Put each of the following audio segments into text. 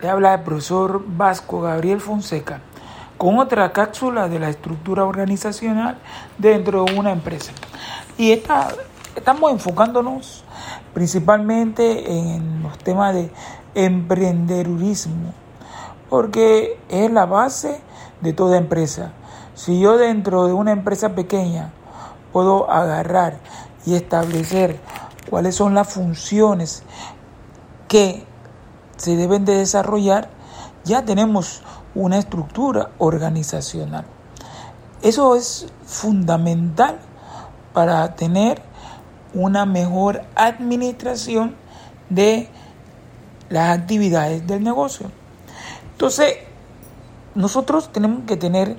Le habla el profesor Vasco Gabriel Fonseca con otra cápsula de la estructura organizacional dentro de una empresa. Y esta, estamos enfocándonos principalmente en los temas de emprendedurismo, porque es la base de toda empresa. Si yo dentro de una empresa pequeña puedo agarrar y establecer cuáles son las funciones que se deben de desarrollar, ya tenemos una estructura organizacional. Eso es fundamental para tener una mejor administración de las actividades del negocio. Entonces, nosotros tenemos que tener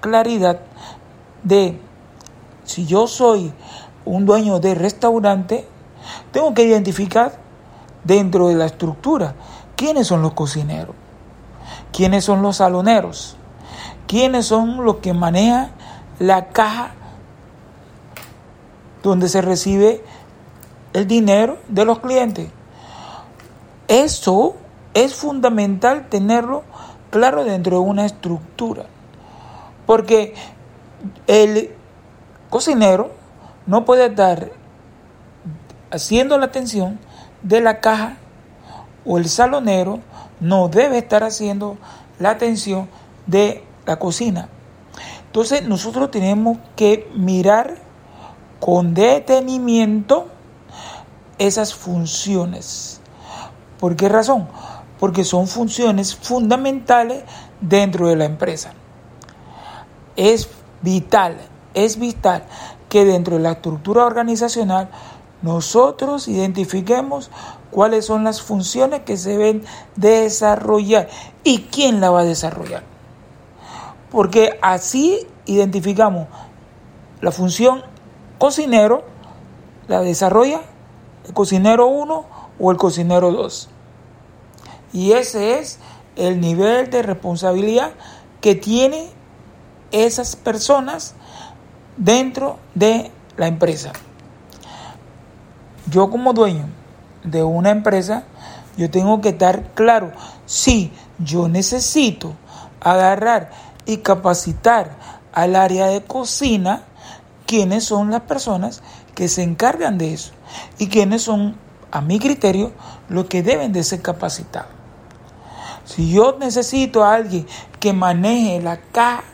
claridad de si yo soy un dueño de restaurante, tengo que identificar dentro de la estructura. Quiénes son los cocineros, quiénes son los saloneros, quiénes son los que manejan la caja donde se recibe el dinero de los clientes. Eso es fundamental tenerlo claro dentro de una estructura, porque el cocinero no puede estar haciendo la atención de la caja o el salonero no debe estar haciendo la atención de la cocina. Entonces nosotros tenemos que mirar con detenimiento esas funciones. ¿Por qué razón? Porque son funciones fundamentales dentro de la empresa. Es vital, es vital que dentro de la estructura organizacional nosotros identifiquemos cuáles son las funciones que se deben desarrollar y quién la va a desarrollar. Porque así identificamos la función cocinero, la desarrolla el cocinero 1 o el cocinero 2. Y ese es el nivel de responsabilidad que tiene esas personas dentro de la empresa. Yo como dueño de una empresa, yo tengo que estar claro si yo necesito agarrar y capacitar al área de cocina, quiénes son las personas que se encargan de eso y quiénes son, a mi criterio, los que deben de ser capacitados. Si yo necesito a alguien que maneje la caja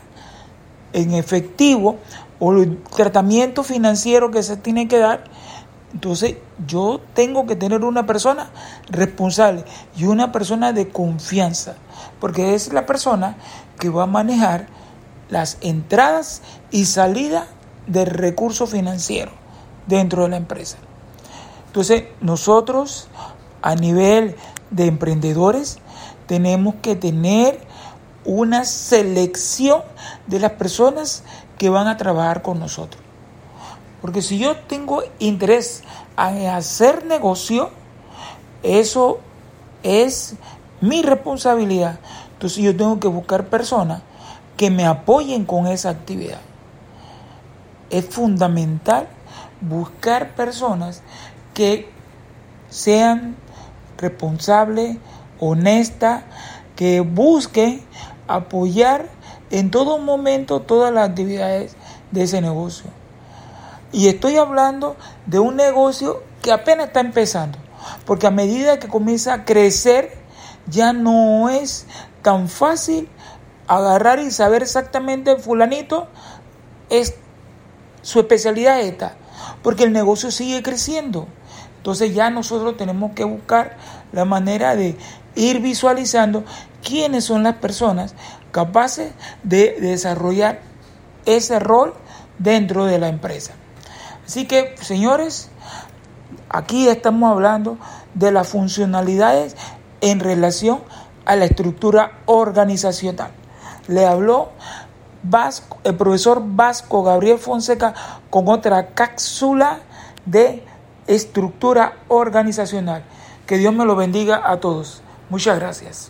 en efectivo o el tratamiento financiero que se tiene que dar, entonces yo tengo que tener una persona responsable y una persona de confianza, porque es la persona que va a manejar las entradas y salidas del recurso financiero dentro de la empresa. Entonces nosotros a nivel de emprendedores tenemos que tener una selección de las personas que van a trabajar con nosotros. Porque si yo tengo interés en hacer negocio, eso es mi responsabilidad. Entonces yo tengo que buscar personas que me apoyen con esa actividad. Es fundamental buscar personas que sean responsables, honestas, que busquen apoyar en todo momento todas las actividades de ese negocio. Y estoy hablando de un negocio que apenas está empezando, porque a medida que comienza a crecer, ya no es tan fácil agarrar y saber exactamente fulanito es su especialidad esta, porque el negocio sigue creciendo. Entonces ya nosotros tenemos que buscar la manera de ir visualizando quiénes son las personas capaces de desarrollar ese rol dentro de la empresa. Así que, señores, aquí estamos hablando de las funcionalidades en relación a la estructura organizacional. Le habló el profesor Vasco Gabriel Fonseca con otra cápsula de estructura organizacional. Que Dios me lo bendiga a todos. Muchas gracias.